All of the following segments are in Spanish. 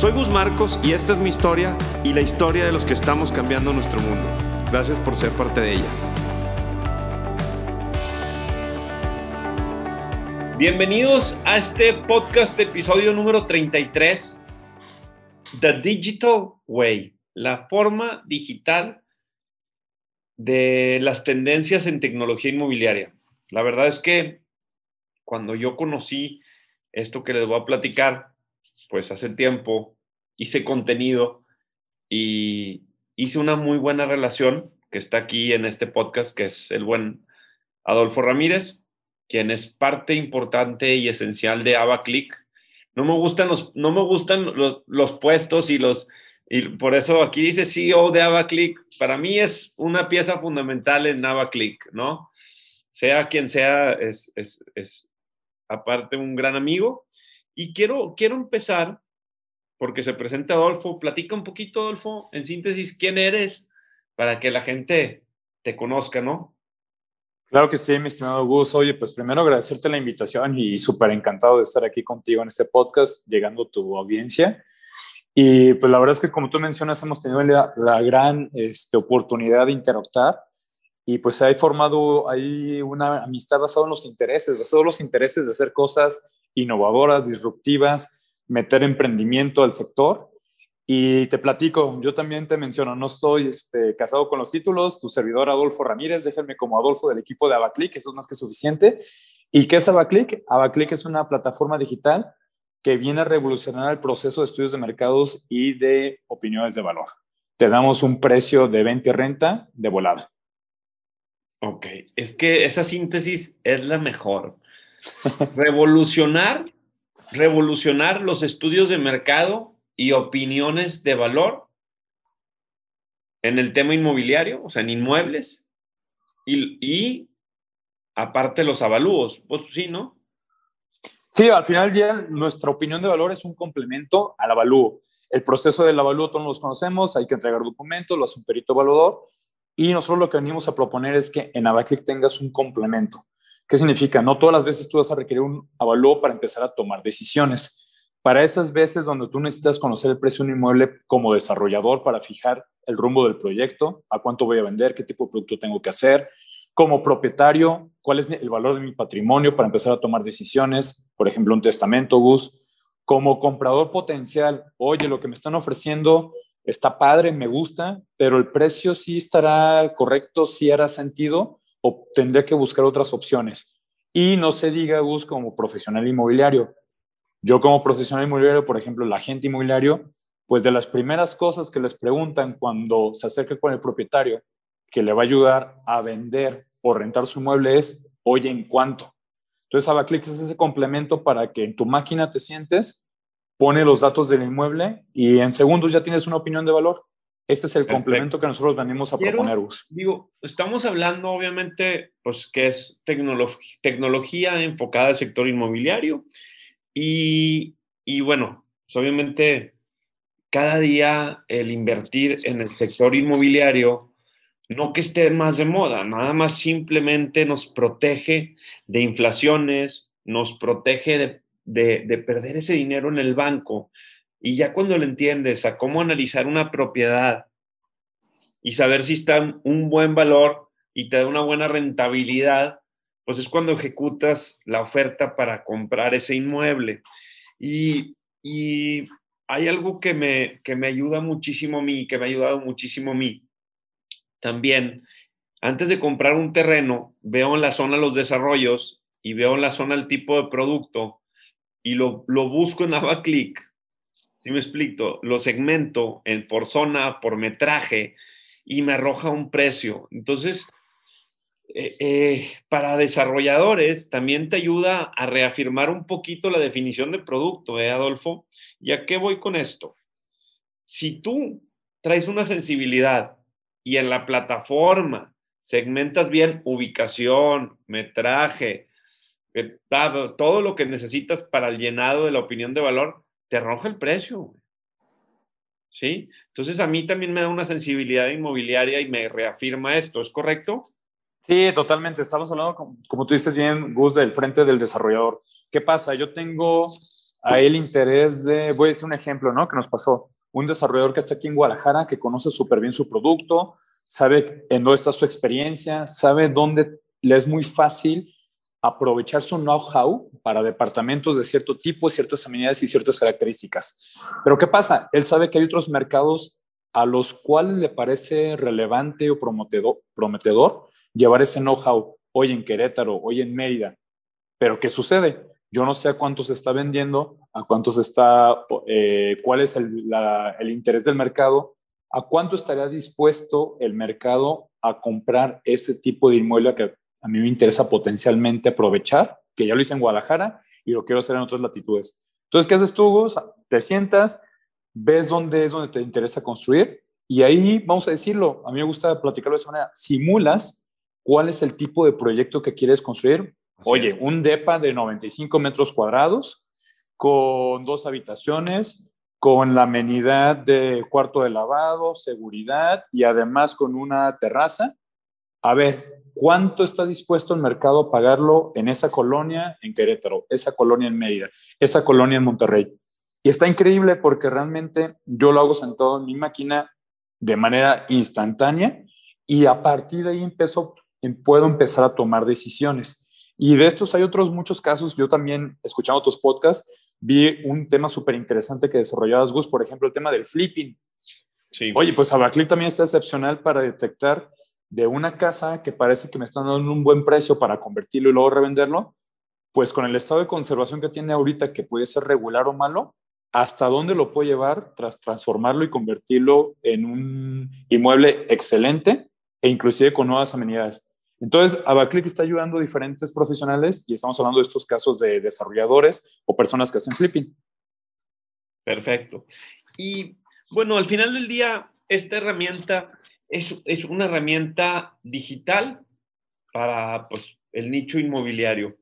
Soy Gus Marcos y esta es mi historia y la historia de los que estamos cambiando nuestro mundo. Gracias por ser parte de ella. Bienvenidos a este podcast episodio número 33, The Digital Way, la forma digital de las tendencias en tecnología inmobiliaria. La verdad es que cuando yo conocí esto que les voy a platicar, pues hace tiempo hice contenido y hice una muy buena relación que está aquí en este podcast, que es el buen Adolfo Ramírez, quien es parte importante y esencial de AvaClick. No me gustan los, no me gustan los, puestos y los, y por eso aquí dice CEO de AvaClick. Para mí es una pieza fundamental en AvaClick, ¿no? Sea quien sea, es, es, es aparte un gran amigo y quiero, quiero empezar, porque se presenta Adolfo, platica un poquito, Adolfo, en síntesis, quién eres, para que la gente te conozca, ¿no? Claro que sí, mi estimado Gus. Oye, pues primero agradecerte la invitación y súper encantado de estar aquí contigo en este podcast, llegando a tu audiencia. Y pues la verdad es que como tú mencionas, hemos tenido la, la gran este, oportunidad de interactuar y pues se ha formado ahí una amistad basada en los intereses, basada en los intereses de hacer cosas innovadoras, disruptivas, meter emprendimiento al sector. Y te platico, yo también te menciono, no estoy este, casado con los títulos, tu servidor Adolfo Ramírez, déjenme como Adolfo del equipo de Abaclick, eso es más que suficiente. ¿Y qué es Abaclick? Abaclick es una plataforma digital que viene a revolucionar el proceso de estudios de mercados y de opiniones de valor. Te damos un precio de venta y renta de volada. Ok, es que esa síntesis es la mejor revolucionar, revolucionar los estudios de mercado y opiniones de valor en el tema inmobiliario, o sea, en inmuebles, y, aparte los avalúos, pues sí, ¿no? Sí, al final día, nuestra opinión de valor es un complemento al avalúo. El proceso del avalúo todos los conocemos, hay que entregar documentos, lo hace un perito evaluador, y nosotros lo que venimos a proponer es que en Abaclick tengas un complemento. ¿Qué significa? No todas las veces tú vas a requerir un avalúo para empezar a tomar decisiones. Para esas veces donde tú necesitas conocer el precio de un inmueble como desarrollador para fijar el rumbo del proyecto, a cuánto voy a vender, qué tipo de producto tengo que hacer, como propietario, cuál es el valor de mi patrimonio para empezar a tomar decisiones, por ejemplo, un testamento, Gus, como comprador potencial, oye, lo que me están ofreciendo está padre, me gusta, pero el precio sí estará correcto, sí hará sentido, o tendría que buscar otras opciones. Y no se diga, Gus, como profesional inmobiliario. Yo como profesional inmobiliario, por ejemplo, el agente inmobiliario, pues de las primeras cosas que les preguntan cuando se acerca con el propietario que le va a ayudar a vender o rentar su inmueble es, oye, ¿en cuánto? Entonces, Abaclick es ese complemento para que en tu máquina te sientes, pone los datos del inmueble y en segundos ya tienes una opinión de valor. Este es el complemento que nosotros venimos a proponer. Digo, estamos hablando obviamente, pues, que es tecnología enfocada al sector inmobiliario y, y bueno, pues, obviamente cada día el invertir en el sector inmobiliario, no que esté más de moda, nada más simplemente nos protege de inflaciones, nos protege de, de, de perder ese dinero en el banco y ya cuando le entiendes a cómo analizar una propiedad y saber si está un buen valor y te da una buena rentabilidad, pues es cuando ejecutas la oferta para comprar ese inmueble. Y, hay algo que me, que me ayuda muchísimo a mí, que me ha ayudado muchísimo a mí. También, antes de comprar un terreno, veo en la zona los desarrollos y veo en la zona el tipo de producto y lo, lo busco en AvaClick si me explico, lo segmento en, por zona, por metraje y me arroja un precio. Entonces, eh, eh, para desarrolladores también te ayuda a reafirmar un poquito la definición de producto, ¿eh, Adolfo? ¿Y a qué voy con esto? Si tú traes una sensibilidad y en la plataforma segmentas bien ubicación, metraje, eh, todo lo que necesitas para el llenado de la opinión de valor, te arroja el precio. ¿Sí? Entonces a mí también me da una sensibilidad inmobiliaria y me reafirma esto, ¿es correcto? Sí, totalmente. Estamos hablando, como, tú dices bien, Gus, del frente del desarrollador. ¿Qué pasa? Yo tengo ahí el interés de, voy a decir un ejemplo, ¿no? Que nos pasó. Un desarrollador que está aquí en Guadalajara, que conoce súper bien su producto, sabe en dónde está su experiencia, sabe dónde le es muy fácil aprovechar su know-how para departamentos de cierto tipo, ciertas amenidades y ciertas características. Pero ¿qué pasa? Él sabe que hay otros mercados a los cuales le parece relevante o prometedor, llevar ese know-how hoy en Querétaro, hoy en Mérida. Pero ¿qué sucede? Yo no sé a cuánto se está vendiendo, a cuántos está, eh, cuál es el, el interés del mercado, a cuánto estaría dispuesto el mercado a comprar ese tipo de inmueble que a mí me interesa potencialmente aprovechar, que ya lo hice en Guadalajara y lo quiero hacer en otras latitudes. Entonces, ¿qué haces tú, Gus? Te sientas, ves dónde es donde te interesa construir y ahí, vamos a decirlo, a mí me gusta platicarlo de esa manera, simulas cuál es el tipo de proyecto que quieres construir. Oye, un DEPA de 95 metros cuadrados con dos habitaciones, con la amenidad de cuarto de lavado, seguridad y además con una terraza. A ver, ¿Cuánto está dispuesto el mercado a pagarlo en esa colonia en Querétaro, esa colonia en Mérida, esa colonia en Monterrey? Y está increíble porque realmente yo lo hago sentado en mi máquina de manera instantánea y a partir de ahí empiezo, em, puedo empezar a tomar decisiones. Y de estos hay otros muchos casos. Yo también, escuchando otros podcasts, vi un tema súper interesante que desarrollabas, Gus, por ejemplo, el tema del flipping. Sí. Oye, pues Abaclick también está excepcional para detectar de una casa que parece que me están dando un buen precio para convertirlo y luego revenderlo, pues con el estado de conservación que tiene ahorita, que puede ser regular o malo, ¿hasta dónde lo puedo llevar tras transformarlo y convertirlo en un inmueble excelente e inclusive con nuevas amenidades? Entonces, Abaclick está ayudando a diferentes profesionales y estamos hablando de estos casos de desarrolladores o personas que hacen flipping. Perfecto. Y bueno, al final del día, esta herramienta es, una herramienta digital para pues, el nicho inmobiliario.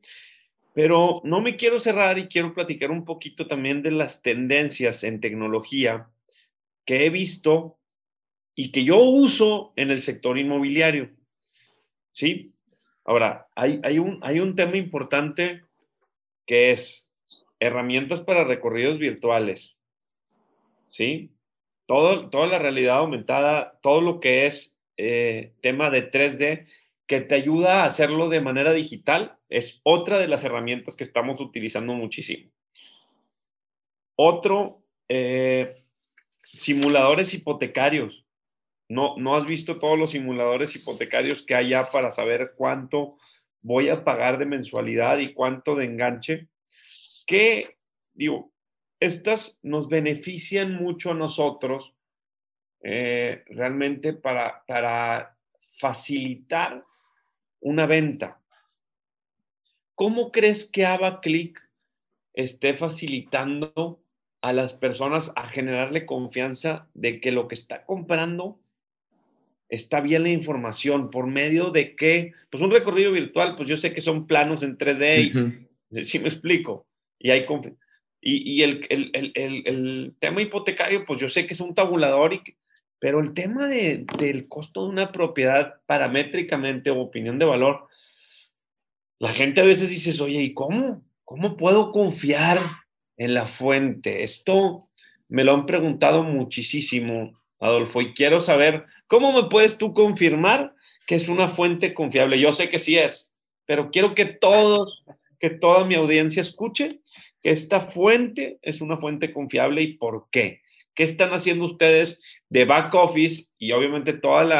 Pero no me quiero cerrar y quiero platicar un poquito también de las tendencias en tecnología que he visto y que yo uso en el sector inmobiliario. ¿Sí? Ahora, hay, hay, un, hay un tema importante que es herramientas para recorridos virtuales. ¿Sí? Toda la realidad aumentada, todo lo que es eh, tema de 3D, que te ayuda a hacerlo de manera digital, es otra de las herramientas que estamos utilizando muchísimo. Otro, eh, simuladores hipotecarios. No, no has visto todos los simuladores hipotecarios que hay ya para saber cuánto voy a pagar de mensualidad y cuánto de enganche. Que, digo, estas nos benefician mucho a nosotros eh, realmente para, para facilitar una venta. ¿Cómo crees que AvaClick esté facilitando a las personas a generarle confianza de que lo que está comprando está bien la información por medio de qué? Pues un recorrido virtual, pues yo sé que son planos en 3D, y, si me explico, y hay confianza y, el, tema hipotecario, pues yo sé que es un tabulador, y, pero el tema del costo de una propiedad paramétricamente o opinión de valor, la gente a veces dice, oye, ¿y cómo? ¿Cómo puedo confiar en la fuente? Esto me lo han preguntado muchísimo, Adolfo, y quiero saber, ¿cómo me puedes tú confirmar que es una fuente confiable? Yo sé que sí es, pero quiero que todos, que toda mi audiencia escuche esta fuente es una fuente confiable y por qué. ¿Qué están haciendo ustedes de back office y obviamente todos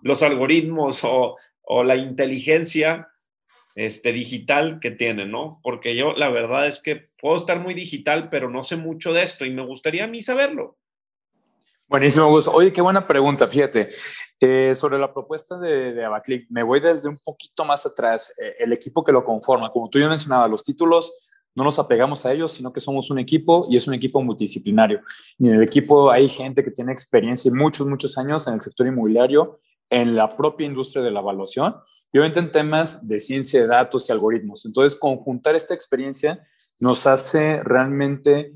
los algoritmos o, la inteligencia este, digital que tienen, ¿no? Porque yo la verdad es que puedo estar muy digital, pero no sé mucho de esto y me gustaría a mí saberlo. Buenísimo, Gus. Oye, qué buena pregunta, fíjate. Eh, sobre la propuesta de, de Abaclick, me voy desde un poquito más atrás. Eh, el equipo que lo conforma, como tú ya mencionabas, los títulos no nos apegamos a ellos, sino que somos un equipo y es un equipo multidisciplinario. Y en el equipo hay gente que tiene experiencia y muchos, muchos años en el sector inmobiliario, en la propia industria de la evaluación y obviamente en temas de ciencia de datos y algoritmos. Entonces, conjuntar esta experiencia nos hace realmente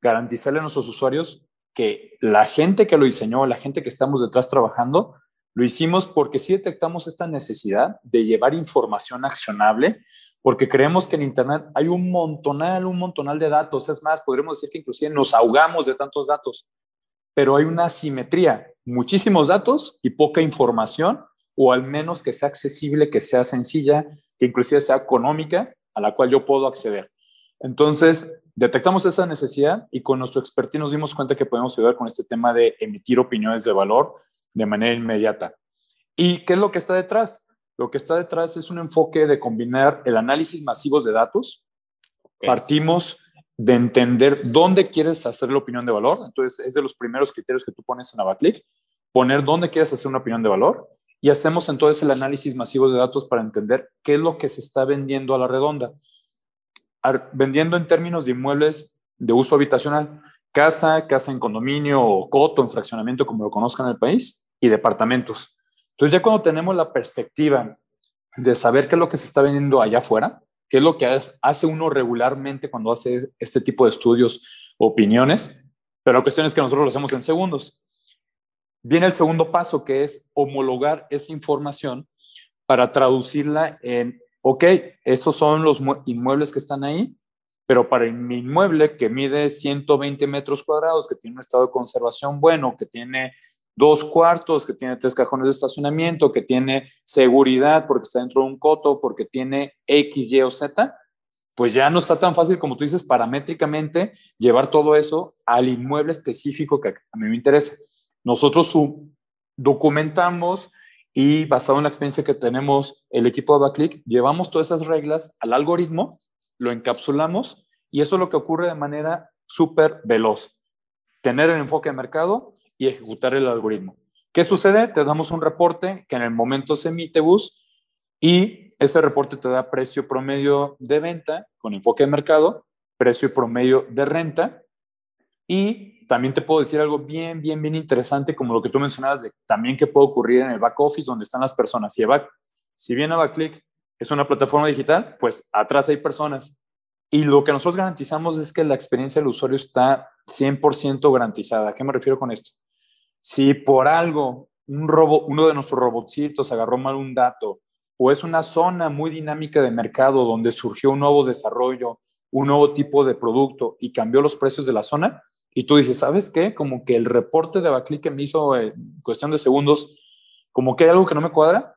garantizarle a nuestros usuarios que la gente que lo diseñó, la gente que estamos detrás trabajando, lo hicimos porque sí detectamos esta necesidad de llevar información accionable, porque creemos que en Internet hay un montonal, un montonal de datos. Es más, podríamos decir que inclusive nos ahogamos de tantos datos, pero hay una asimetría, muchísimos datos y poca información, o al menos que sea accesible, que sea sencilla, que inclusive sea económica, a la cual yo puedo acceder. Entonces, detectamos esa necesidad y con nuestro expertise nos dimos cuenta que podemos ayudar con este tema de emitir opiniones de valor de manera inmediata. ¿Y qué es lo que está detrás? Lo que está detrás es un enfoque de combinar el análisis masivo de datos. Partimos de entender dónde quieres hacer la opinión de valor. Entonces, es de los primeros criterios que tú pones en AvaClick, poner dónde quieres hacer una opinión de valor y hacemos entonces el análisis masivo de datos para entender qué es lo que se está vendiendo a la redonda vendiendo en términos de inmuebles de uso habitacional, casa, casa en condominio o coto en fraccionamiento, como lo conozcan en el país, y departamentos. Entonces ya cuando tenemos la perspectiva de saber qué es lo que se está vendiendo allá afuera, qué es lo que hace uno regularmente cuando hace este tipo de estudios opiniones, pero la cuestión es que nosotros lo hacemos en segundos. Viene el segundo paso, que es homologar esa información para traducirla en ok, esos son los inmuebles que están ahí, pero para mi inmueble que mide 120 metros cuadrados, que tiene un estado de conservación bueno, que tiene dos cuartos, que tiene tres cajones de estacionamiento, que tiene seguridad porque está dentro de un coto, porque tiene X, Y o Z, pues ya no está tan fácil como tú dices paramétricamente llevar todo eso al inmueble específico que a mí me interesa. Nosotros documentamos y basado en la experiencia que tenemos el equipo de Backclick, llevamos todas esas reglas al algoritmo, lo encapsulamos y eso es lo que ocurre de manera súper veloz. Tener el enfoque de mercado y ejecutar el algoritmo. ¿Qué sucede? Te damos un reporte que en el momento se emite bus y ese reporte te da precio promedio de venta con enfoque de mercado, precio promedio de renta y también te puedo decir algo bien, bien, bien interesante, como lo que tú mencionabas, de también que puede ocurrir en el back office donde están las personas. Si, back, si bien AvaClick es una plataforma digital, pues atrás hay personas. Y lo que nosotros garantizamos es que la experiencia del usuario está 100% garantizada. ¿A qué me refiero con esto? Si por algo un robo, uno de nuestros robotcitos agarró mal un dato o es una zona muy dinámica de mercado donde surgió un nuevo desarrollo, un nuevo tipo de producto y cambió los precios de la zona, y tú dices, ¿sabes qué? Como que el reporte de Baclick que me hizo en cuestión de segundos, como que hay algo que no me cuadra,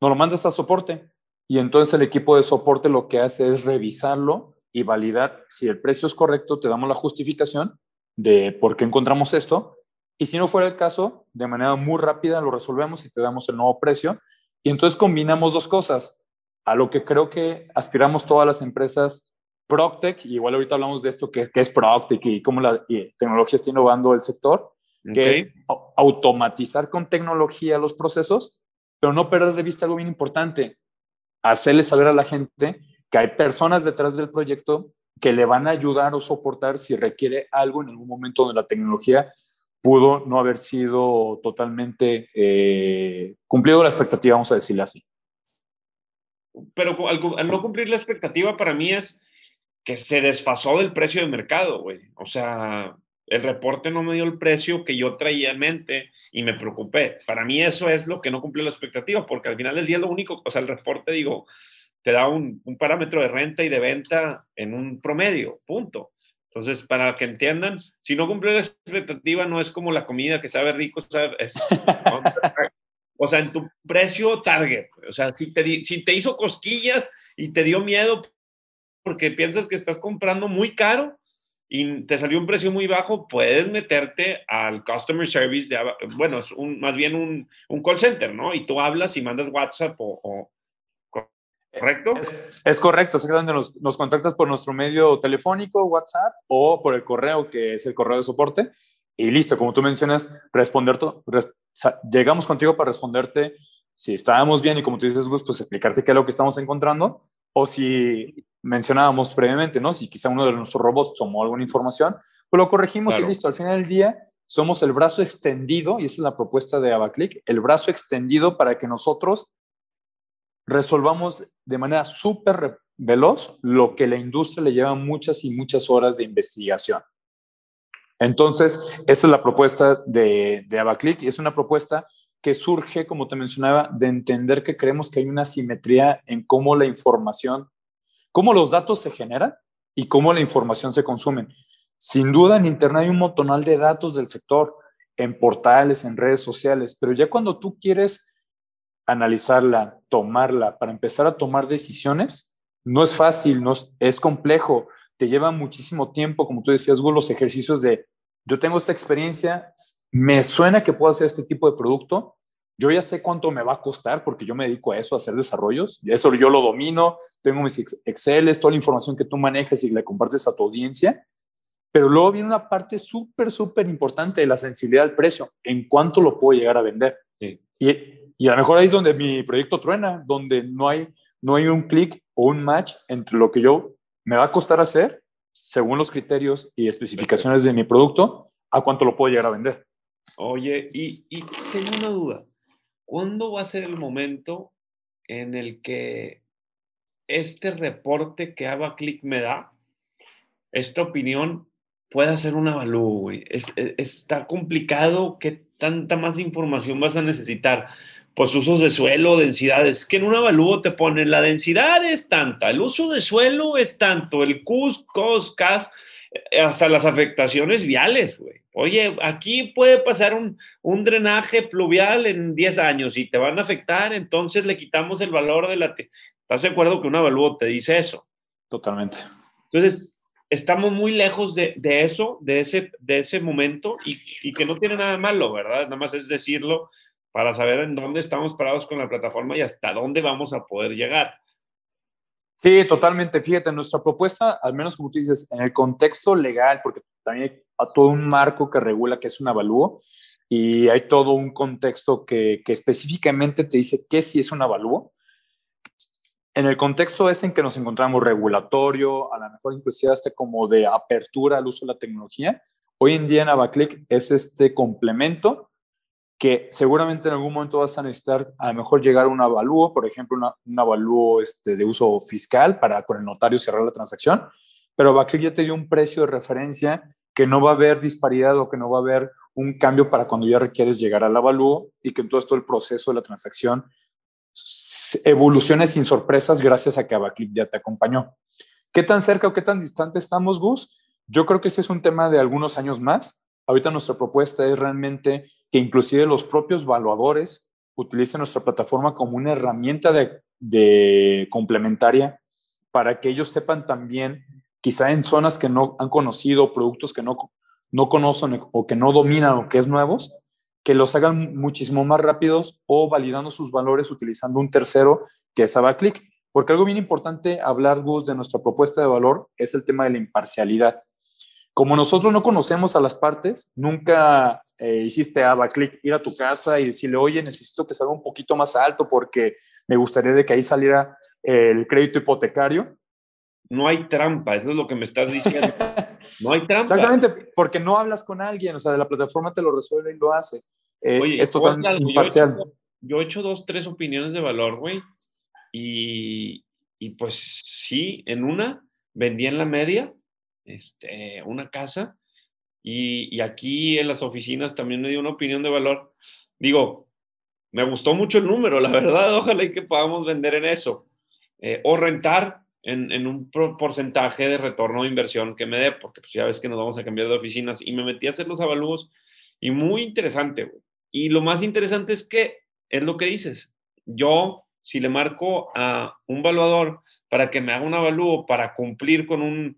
no lo mandas a soporte. Y entonces el equipo de soporte lo que hace es revisarlo y validar si el precio es correcto, te damos la justificación de por qué encontramos esto. Y si no fuera el caso, de manera muy rápida lo resolvemos y te damos el nuevo precio. Y entonces combinamos dos cosas, a lo que creo que aspiramos todas las empresas Proctec, igual ahorita hablamos de esto, que, es Proctec y cómo la tecnología está innovando el sector, que es automatizar con tecnología los procesos, pero no perder de vista algo bien importante, hacerle saber a la gente que hay personas detrás del proyecto que le van a ayudar o soportar si requiere algo en algún momento donde la tecnología pudo no haber sido totalmente eh, cumplido la expectativa, vamos a decirle así. Pero al no cumplir la expectativa para mí es que se desfasó del precio de mercado, güey. O sea, el reporte no me dio el precio que yo traía en mente y me preocupé. Para mí eso es lo que no cumplió la expectativa, porque al final del día lo único, o sea, el reporte, digo, te da un, parámetro de renta y de venta en un promedio, punto. Entonces, para que entiendan, si no cumplió la expectativa, no es como la comida que sabe rico, o sea, en tu precio target. O sea, si te, si te hizo cosquillas y te dio miedo, porque piensas que estás comprando muy caro y te salió un precio muy bajo, puedes meterte al customer service, de, bueno, es un, más bien un, un, call center, ¿no? Y tú hablas y mandas WhatsApp o... ¿Correcto? Es, correcto, es donde nos, nos, contactas por nuestro medio telefónico, WhatsApp, o por el correo, que es el correo de soporte, y listo, como tú mencionas, responder, llegamos contigo para responderte si estábamos bien y como tú dices, pues explicarte qué es lo que estamos encontrando, o si mencionábamos previamente, ¿no? Si quizá uno de nuestros robots tomó alguna información, pues lo corregimos y listo. Al final del día, somos el brazo extendido, y esa es la propuesta de Abaclick, el brazo extendido para que nosotros resolvamos de manera súper veloz lo que la industria le lleva muchas y muchas horas de investigación. Entonces, esa es la propuesta de, de Abaclick y es una propuesta que surge, como te mencionaba, de entender que creemos que hay una simetría en cómo la información, cómo los datos se generan y cómo la información se consumen. Sin duda, en Internet hay un montonal de datos del sector, en portales, en redes sociales, pero ya cuando tú quieres analizarla, tomarla, para empezar a tomar decisiones, no es fácil, no es, complejo, te lleva muchísimo tiempo, como tú decías, Hugo, los ejercicios de yo tengo esta experiencia, me suena que puedo hacer este tipo de producto, yo ya sé cuánto me va a costar porque yo me dedico a eso, a hacer desarrollos, y eso yo lo domino, tengo mis Excel, toda la información que tú manejas y le compartes a tu audiencia, pero luego viene una parte súper, súper importante de la sensibilidad del precio, en cuánto lo puedo llegar a vender. Y, y, a lo mejor ahí es donde mi proyecto truena, donde no hay, no hay un clic o un match entre lo que yo me va a costar hacer, según los criterios y especificaciones de mi producto, a cuánto lo puedo llegar a vender. Oye, y, y tengo una duda. ¿Cuándo va a ser el momento en el que este reporte que Click me da, esta opinión, pueda hacer un avalúo? E, está complicado. ¿Qué tanta más información vas a necesitar? Pues usos de suelo, densidades. Que en un avalúo te ponen la densidad es tanta, el uso de suelo es tanto, el CUS, COS, CAS, hasta las afectaciones viales, güey. Oye, aquí puede pasar un, un, drenaje pluvial en 10 años y te van a afectar, entonces le quitamos el valor de la... ¿Estás de acuerdo que un avalúo te dice eso? Totalmente. Entonces, estamos muy lejos de, de eso, de ese, de ese momento y, y, que no tiene nada malo, ¿verdad? Nada más es decirlo para saber en dónde estamos parados con la plataforma y hasta dónde vamos a poder llegar. Sí, totalmente. Fíjate, nuestra propuesta, al menos como tú dices, en el contexto legal, porque también hay todo un marco que regula que es un avalúo y hay todo un contexto que, que específicamente te dice qué sí es un avalúo. En el contexto es en que nos encontramos regulatorio, a lo mejor inclusive hasta como de apertura al uso de la tecnología. Hoy en día en Avaclick es este complemento que seguramente en algún momento vas a necesitar a lo mejor llegar a un avalúo, por ejemplo, un avalúo este, de uso fiscal para con el notario cerrar la transacción, pero Avaclick ya te dio un precio de referencia que no va a haber disparidad o que no va a haber un cambio para cuando ya requieres llegar al avalúo y que en todo el proceso de la transacción evolucione sin sorpresas gracias a que Avaclick ya te acompañó. ¿Qué tan cerca o qué tan distante estamos, Gus? Yo creo que ese es un tema de algunos años más. Ahorita nuestra propuesta es realmente que inclusive los propios evaluadores utilicen nuestra plataforma como una herramienta de, complementaria para que ellos sepan también, quizá en zonas que no han conocido, productos que no, no conocen o que no dominan o que es nuevos, que los hagan muchísimo más rápidos o validando sus valores utilizando un tercero que es Abaclick. Porque algo bien importante hablar, Gus, de nuestra propuesta de valor es el tema de la imparcialidad. Como nosotros no conocemos a las partes, nunca eh, hiciste a clic, ir a tu casa y decirle, oye, necesito que salga un poquito más alto porque me gustaría de que ahí saliera el crédito hipotecario. No hay trampa, eso es lo que me estás diciendo. No hay trampa. Exactamente, porque no hablas con alguien, o sea, de la plataforma te lo resuelve y lo hace. Es, oye, es totalmente imparcial. Yo he, hecho, dos, tres opiniones de valor, güey, y, y pues sí, en una vendí en la media este, una casa y, aquí en las oficinas también me dio una opinión de valor. Digo, me gustó mucho el número, la verdad, ojalá y que podamos vender en eso. Eh, o rentar en, un porcentaje de retorno de inversión que me dé, porque pues ya ves que nos vamos a cambiar de oficinas y me metí a hacer los avalúos y muy interesante. Y lo más interesante es que es lo que dices. Yo, si le marco a un valuador para que me haga un avalúo para cumplir con un,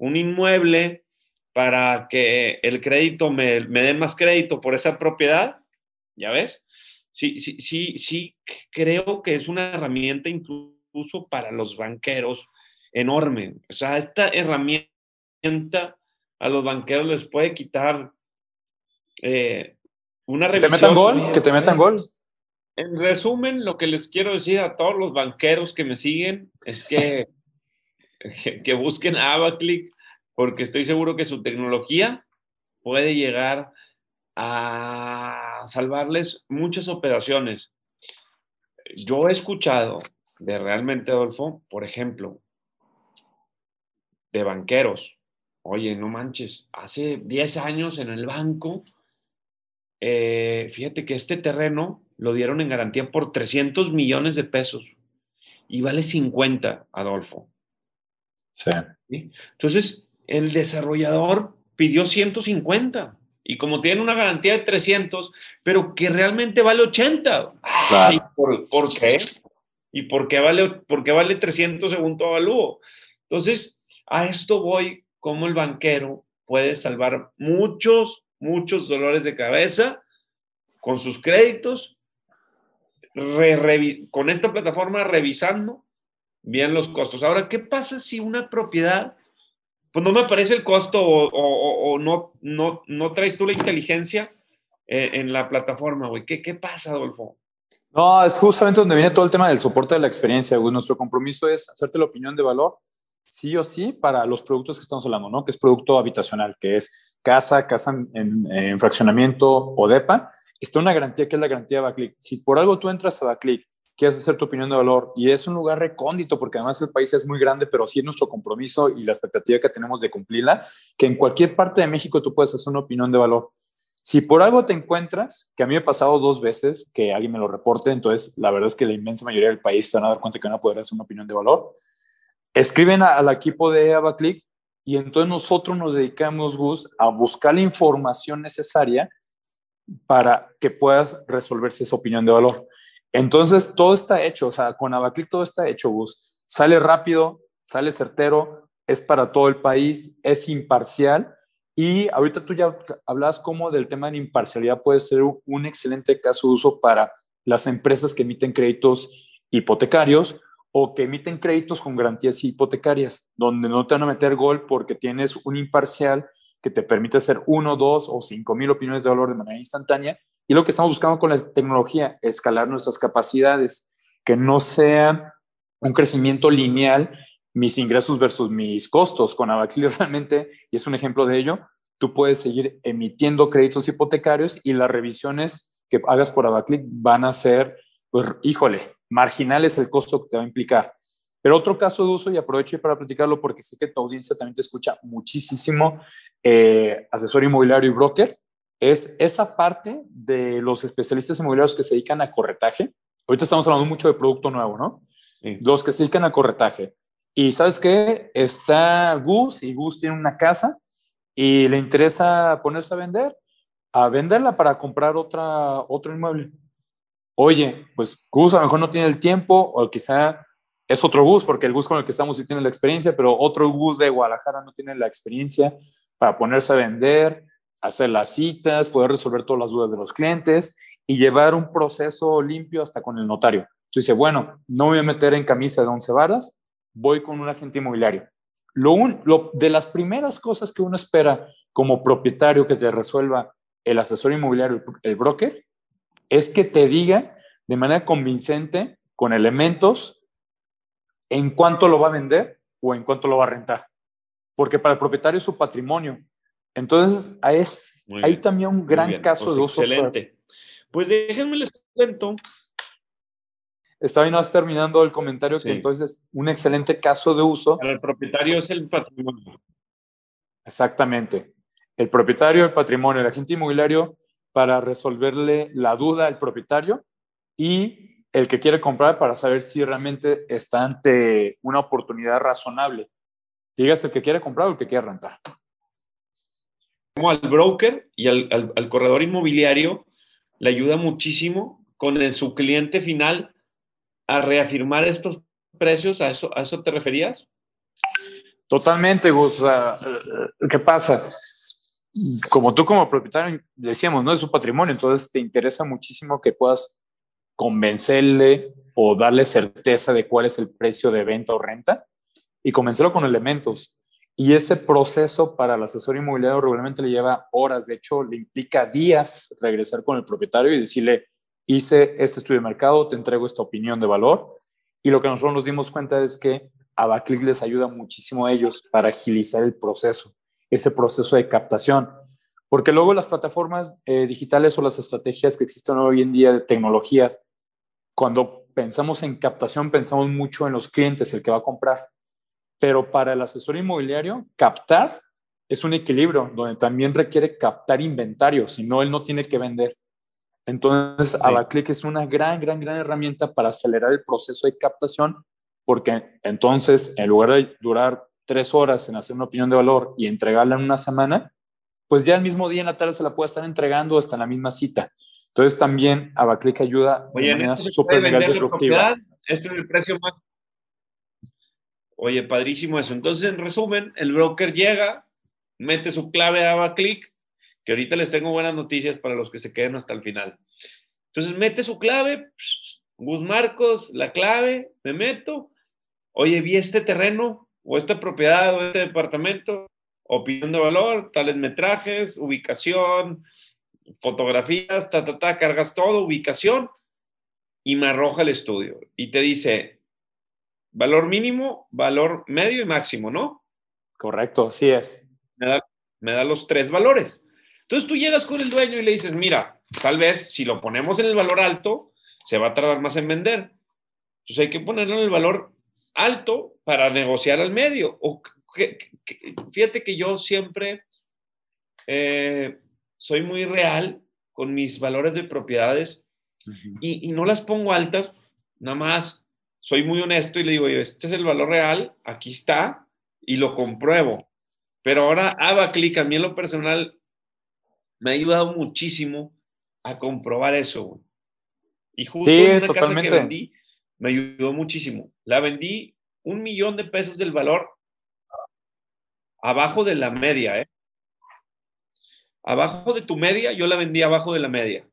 un inmueble para que el crédito me, me den más crédito por esa propiedad, ¿ya ves? Sí, sí, sí, sí, creo que es una herramienta incluso para los banqueros enorme. O sea, esta herramienta a los banqueros les puede quitar eh, una revisión. ¿Que te metan gol? ¿Que te metan gol? En resumen, lo que les quiero decir a todos los banqueros que me siguen es que que busquen a Abaclick porque estoy seguro que su tecnología puede llegar a salvarles muchas operaciones. Yo he escuchado de realmente, Adolfo, por ejemplo, de banqueros. Oye, no manches, hace 10 años en el banco, eh, fíjate que este terreno lo dieron en garantía por 300 millones de pesos y vale 50, Adolfo. Sí. Entonces, el desarrollador pidió 150 y como tiene una garantía de 300, pero que realmente vale 80. ¿por, qué? ¿Y por qué vale, por qué vale 300 según tu avalúo? Entonces, a esto voy, como el banquero puede salvar muchos, muchos dolores de cabeza con sus créditos, con esta plataforma revisando bien los costos. Ahora, ¿qué pasa si una propiedad, pues no me aparece el costo o, no, no, no traes tú la inteligencia eh, en la plataforma, güey? ¿Qué, ¿Qué pasa, Adolfo? No, es justamente donde viene todo el tema del soporte de la experiencia. Nuestro compromiso es hacerte la opinión de valor, sí o sí, para los productos que estamos hablando, ¿no? Que es producto habitacional, que es casa, casa en, fraccionamiento o DEPA. Está una garantía que es la garantía de Baclick. Si por algo tú entras a Baclick, quieres hacer tu opinión de valor y es un lugar recóndito porque además el país es muy grande, pero sí es nuestro compromiso y la expectativa que tenemos de cumplirla, que en cualquier parte de México tú puedes hacer una opinión de valor. Si por algo te encuentras, que a mí me ha pasado dos veces que alguien me lo reporte, entonces la verdad es que la inmensa mayoría del país se van a dar cuenta que van a poder hacer una opinión de valor. Escriben al equipo de AvaClick y entonces nosotros nos dedicamos, Gus, a buscar la información necesaria para que puedas resolverse esa opinión de valor. Entonces, todo está hecho, o sea, con AvaClick todo está hecho, Gus. Sale rápido, sale certero, es para todo el país, es imparcial y ahorita tú ya hablas como del tema de imparcialidad puede ser un excelente caso de uso para las empresas que emiten créditos hipotecarios o que emiten créditos con garantías hipotecarias, donde no te van a meter gol porque tienes un imparcial que te permite hacer uno, dos o cinco mil opiniones de valor de manera instantánea. Y lo que estamos buscando con la tecnología, escalar nuestras capacidades, que no sea un crecimiento lineal mis ingresos versus mis costos. Con Abacli realmente, y es un ejemplo de ello, tú puedes seguir emitiendo créditos hipotecarios y las revisiones que hagas por Abaclick van a ser, pues, híjole, marginales el costo que te va a implicar. Pero otro caso de uso, y aprovecho para platicarlo porque sé que tu audiencia también te escucha muchísimo, eh, asesor inmobiliario y broker, es esa parte de los especialistas inmobiliarios que se dedican a corretaje. Ahorita estamos hablando mucho de producto nuevo, ¿no? Los que se dedican a corretaje. Y sabes qué? Está Gus y Gus tiene una casa y le interesa ponerse a vender, a venderla para comprar otra, otro inmueble. Oye, pues Gus a lo mejor no tiene el tiempo o quizá es otro Gus, porque el Gus con el que estamos sí tiene la experiencia, pero otro Gus de Guadalajara no tiene la experiencia para ponerse a vender, hacer las citas, poder resolver todas las dudas de los clientes y llevar un proceso limpio hasta con el notario. Entonces dice, bueno, no me voy a meter en camisa de once varas, voy con un agente inmobiliario. Lo, de las primeras cosas que uno espera como propietario que te resuelva el asesor inmobiliario, el broker, es que te diga de manera convincente, con elementos, en cuánto lo va a vender o en cuánto lo va a rentar. Porque para el propietario es su patrimonio. Entonces, es, hay también un gran caso pues de uso. Excelente. Pues déjenme les cuento bien, vas terminando el comentario que entonces un excelente caso de uso. el propietario es el patrimonio. Exactamente. El propietario, el patrimonio, el agente inmobiliario para resolverle la duda al propietario y el que quiere comprar para saber si realmente está ante una oportunidad razonable. Digas el que quiere comprar o el que quiere rentar. Al broker y al, al corredor inmobiliario le ayuda muchísimo con su cliente final a reafirmar estos precios? ¿A eso, a eso te referías? Totalmente, Gus. ¿Qué pasa? Como tú como propietario decíamos, ¿no? Es su patrimonio, entonces te interesa muchísimo que puedas convencerle o darle certeza de cuál es el precio de venta o renta y convencerlo con elementos. Y ese proceso para el asesor inmobiliario regularmente le lleva horas, de hecho le implica días regresar con el propietario y decirle, hice este estudio de mercado, te entrego esta opinión de valor. Y lo que nosotros nos dimos cuenta es que Abaclick les ayuda muchísimo a ellos para agilizar el proceso, ese proceso de captación. Porque luego las plataformas eh, digitales o las estrategias que existen hoy en día de tecnologías, cuando pensamos en captación, pensamos mucho en los clientes, el que va a comprar. Pero para el asesor inmobiliario, captar es un equilibrio donde también requiere captar inventario, si no, él no tiene que vender. Entonces, sí. es una gran, gran, gran herramienta para acelerar el proceso de captación, porque entonces, en lugar de durar tres horas en hacer una opinión de valor y entregarla en una semana, pues ya el mismo día en la tarde se la puede estar entregando hasta en la misma cita. Entonces también Abaclick ayuda Oye, de manera súper. Este es el precio más. Oye, padrísimo eso. Entonces, en resumen, el broker llega, mete su clave a Abaclick, que ahorita les tengo buenas noticias para los que se queden hasta el final. Entonces, mete su clave, Gus Marcos, la clave, me meto. Oye, vi este terreno, o esta propiedad, o este departamento, opinión de valor, tales metrajes, ubicación, fotografías, ta, ta, ta, cargas todo, ubicación, y me arroja el estudio. Y te dice, valor mínimo, valor medio y máximo, ¿no? Correcto, así es. Me da, me da los tres valores. Entonces tú llegas con el dueño y le dices, mira, tal vez si lo ponemos en el valor alto, se va a tardar más en vender. Entonces hay que ponerlo en el valor alto para negociar al medio. O fíjate que yo siempre eh, soy muy real con mis valores de propiedades y, y, no las pongo altas, nada más soy muy honesto y le digo, este es el valor real, aquí está, y lo compruebo. Pero ahora AbaClick, a mí en lo personal, me ha ayudado muchísimo a comprobar eso. Y justo en una casa que vendí, me ayudó muchísimo. La vendí un millón de pesos del valor abajo de la media, ¿eh? Abajo de tu media, yo la vendí abajo de la media.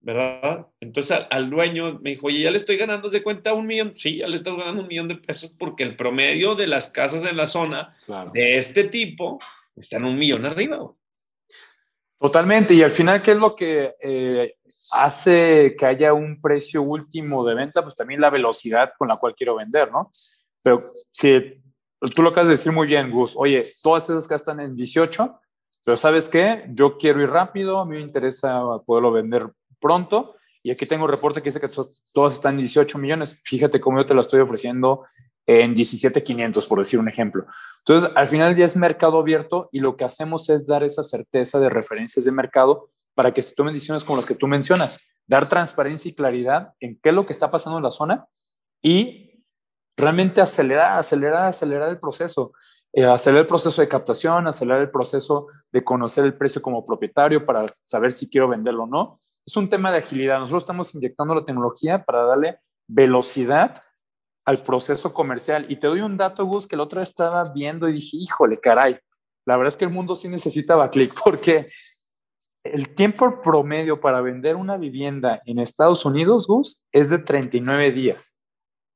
¿Verdad? Entonces al, dueño me dijo, oye, ya le estoy ganando de cuenta un millón. Sí, ya le estás ganando un millón de pesos porque el promedio de las casas en la zona de este tipo está en un millón arriba. Totalmente. Y al final, ¿qué es lo que eh, hace que haya un precio último de venta? Pues también la velocidad con la cual quiero vender, ¿no? Pero si tú lo acabas de decir muy bien, Gus, oye, todas esas que están en 18, pero ¿sabes qué? Yo quiero ir rápido, a mí me interesa poderlo vender pronto. Y aquí tengo un reporte que dice que todas están en 18 millones. Fíjate cómo yo te lo estoy ofreciendo en 17,500, por decir un ejemplo. Entonces, al final ya es mercado abierto y lo que hacemos es dar esa certeza de referencias de mercado para que se tomen decisiones como las que tú mencionas, dar transparencia y claridad en qué es lo que está pasando en la zona y realmente acelerar, acelerar, acelerar el proceso. Eh, acelerar el proceso de captación, acelerar el proceso de conocer el precio como propietario para saber si quiero venderlo o no. Es un tema de agilidad. Nosotros estamos inyectando la tecnología para darle velocidad al proceso comercial. Y te doy un dato, Gus, que el otro estaba viendo y dije, híjole, caray, la verdad es que el mundo sí necesitaba clic porque el tiempo promedio para vender una vivienda en Estados Unidos, Gus, es de 39 días.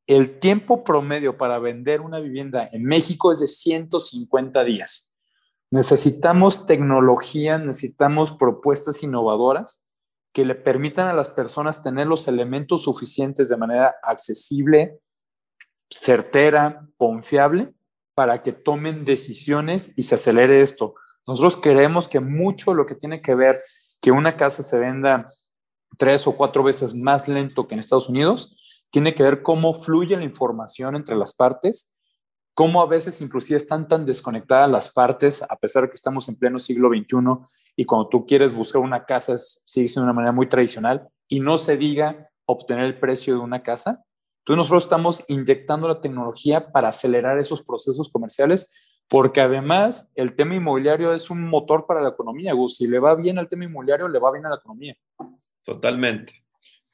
El tiempo promedio para vender una vivienda en México es de 150 días. Necesitamos tecnología, necesitamos propuestas innovadoras que le permitan a las personas tener los elementos suficientes de manera accesible, certera, confiable, para que tomen decisiones y se acelere esto. Nosotros queremos que mucho lo que tiene que ver que una casa se venda tres o cuatro veces más lento que en Estados Unidos, tiene que ver cómo fluye la información entre las partes, cómo a veces inclusive están tan desconectadas las partes, a pesar de que estamos en pleno siglo XXI y cuando tú quieres buscar una casa sigue siendo una manera muy tradicional y no se diga obtener el precio de una casa, entonces nosotros estamos inyectando la tecnología para acelerar esos procesos comerciales, porque además el tema inmobiliario es un motor para la economía, Gus. Si le va bien al tema inmobiliario, le va bien a la economía. Totalmente.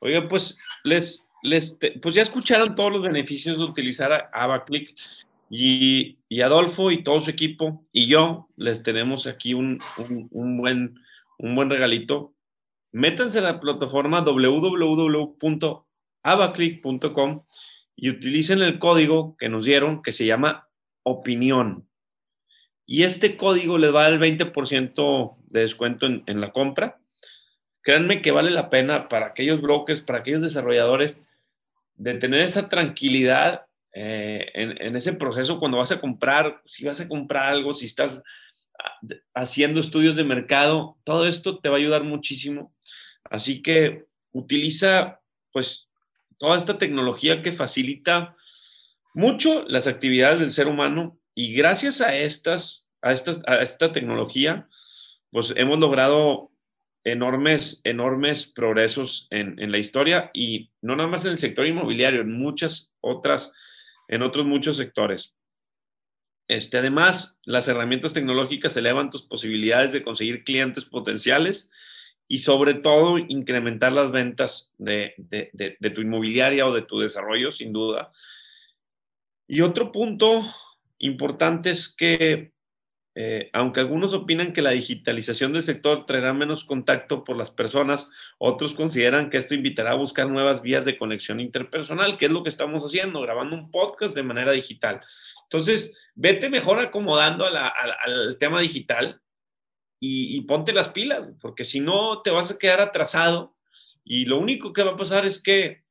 Oiga, pues les, les pues ya escucharon todos los beneficios de utilizar AvaClick y, Adolfo y todo su equipo y yo les tenemos aquí un, un, buen, un buen regalito. Métanse a la plataforma www abaclick.com y utilicen el código que nos dieron que se llama opinión. Y este código les va el 20% de descuento en, en, la compra. Créanme que vale la pena para aquellos brokers, para aquellos desarrolladores, de tener esa tranquilidad eh, en, ese proceso cuando vas a comprar, si vas a comprar algo, si estás haciendo estudios de mercado, todo esto te va a ayudar muchísimo. Así que utiliza pues toda esta tecnología que facilita mucho las actividades del ser humano y gracias a estas, a estas, a esta tecnología, pues hemos logrado enormes, enormes progresos en, en, la historia y no nada más en el sector inmobiliario, en muchas otras, en otros muchos sectores. Este, además, las herramientas tecnológicas elevan tus posibilidades de conseguir clientes potenciales y sobre todo incrementar las ventas de, de, de, tu inmobiliaria o de tu desarrollo, sin duda. Y otro punto importante es que eh, aunque algunos opinan que la digitalización del sector traerá menos contacto por las personas, otros consideran que esto invitará a buscar nuevas vías de conexión interpersonal, que es lo que estamos haciendo, grabando un podcast de manera digital. Entonces, vete mejor acomodando al tema digital y, y ponte las pilas, porque si no, te vas a quedar atrasado y lo único que va a pasar es que,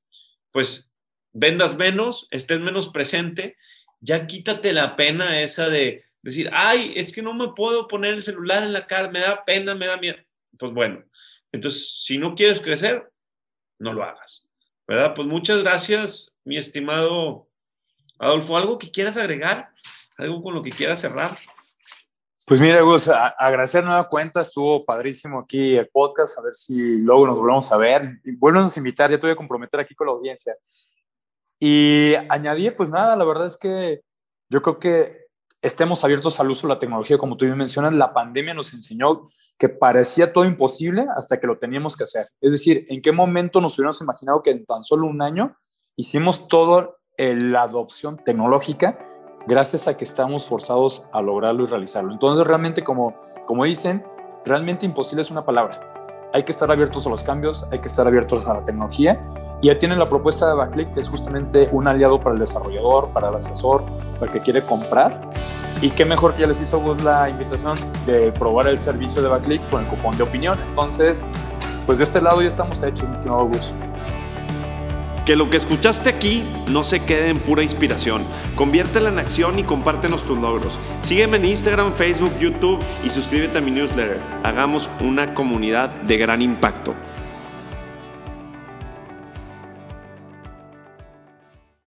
pues, vendas menos, estés menos presente, ya quítate la pena esa de decir, ay, es que no me puedo poner el celular en la cara, me da pena, me da miedo. Pues bueno, entonces, si no quieres crecer, no lo hagas. ¿Verdad? Pues muchas gracias, mi estimado Adolfo. ¿Algo que quieras agregar? ¿Algo con lo que quieras cerrar? Pues mira, Gus, agradecer nueva cuenta, estuvo padrísimo aquí el podcast, a ver si luego nos volvemos a ver. Vuelven a invitar, ya te voy a comprometer aquí con la audiencia. Y añadir, pues nada, la verdad es que yo creo que estemos abiertos al uso de la tecnología, como tú bien mencionas, la pandemia nos enseñó que parecía todo imposible hasta que lo teníamos que hacer. Es decir, ¿en qué momento nos hubiéramos imaginado que en tan solo un año hicimos toda la adopción tecnológica gracias a que estamos forzados a lograrlo y realizarlo? Entonces, realmente, como, como dicen, realmente imposible es una palabra. Hay que estar abiertos a los cambios, hay que estar abiertos a la tecnología y ya tienen la propuesta de Backlick, que es justamente un aliado para el desarrollador, para el asesor, para el que quiere comprar. Y qué mejor que ya les hizo la invitación de probar el servicio de Backlick con el cupón de opinión. Entonces, pues de este lado ya estamos hechos, mi estimado Gus. Que lo que escuchaste aquí no se quede en pura inspiración. Conviértela en acción y compártenos tus logros. Sígueme en Instagram, Facebook, YouTube y suscríbete a mi newsletter. Hagamos una comunidad de gran impacto.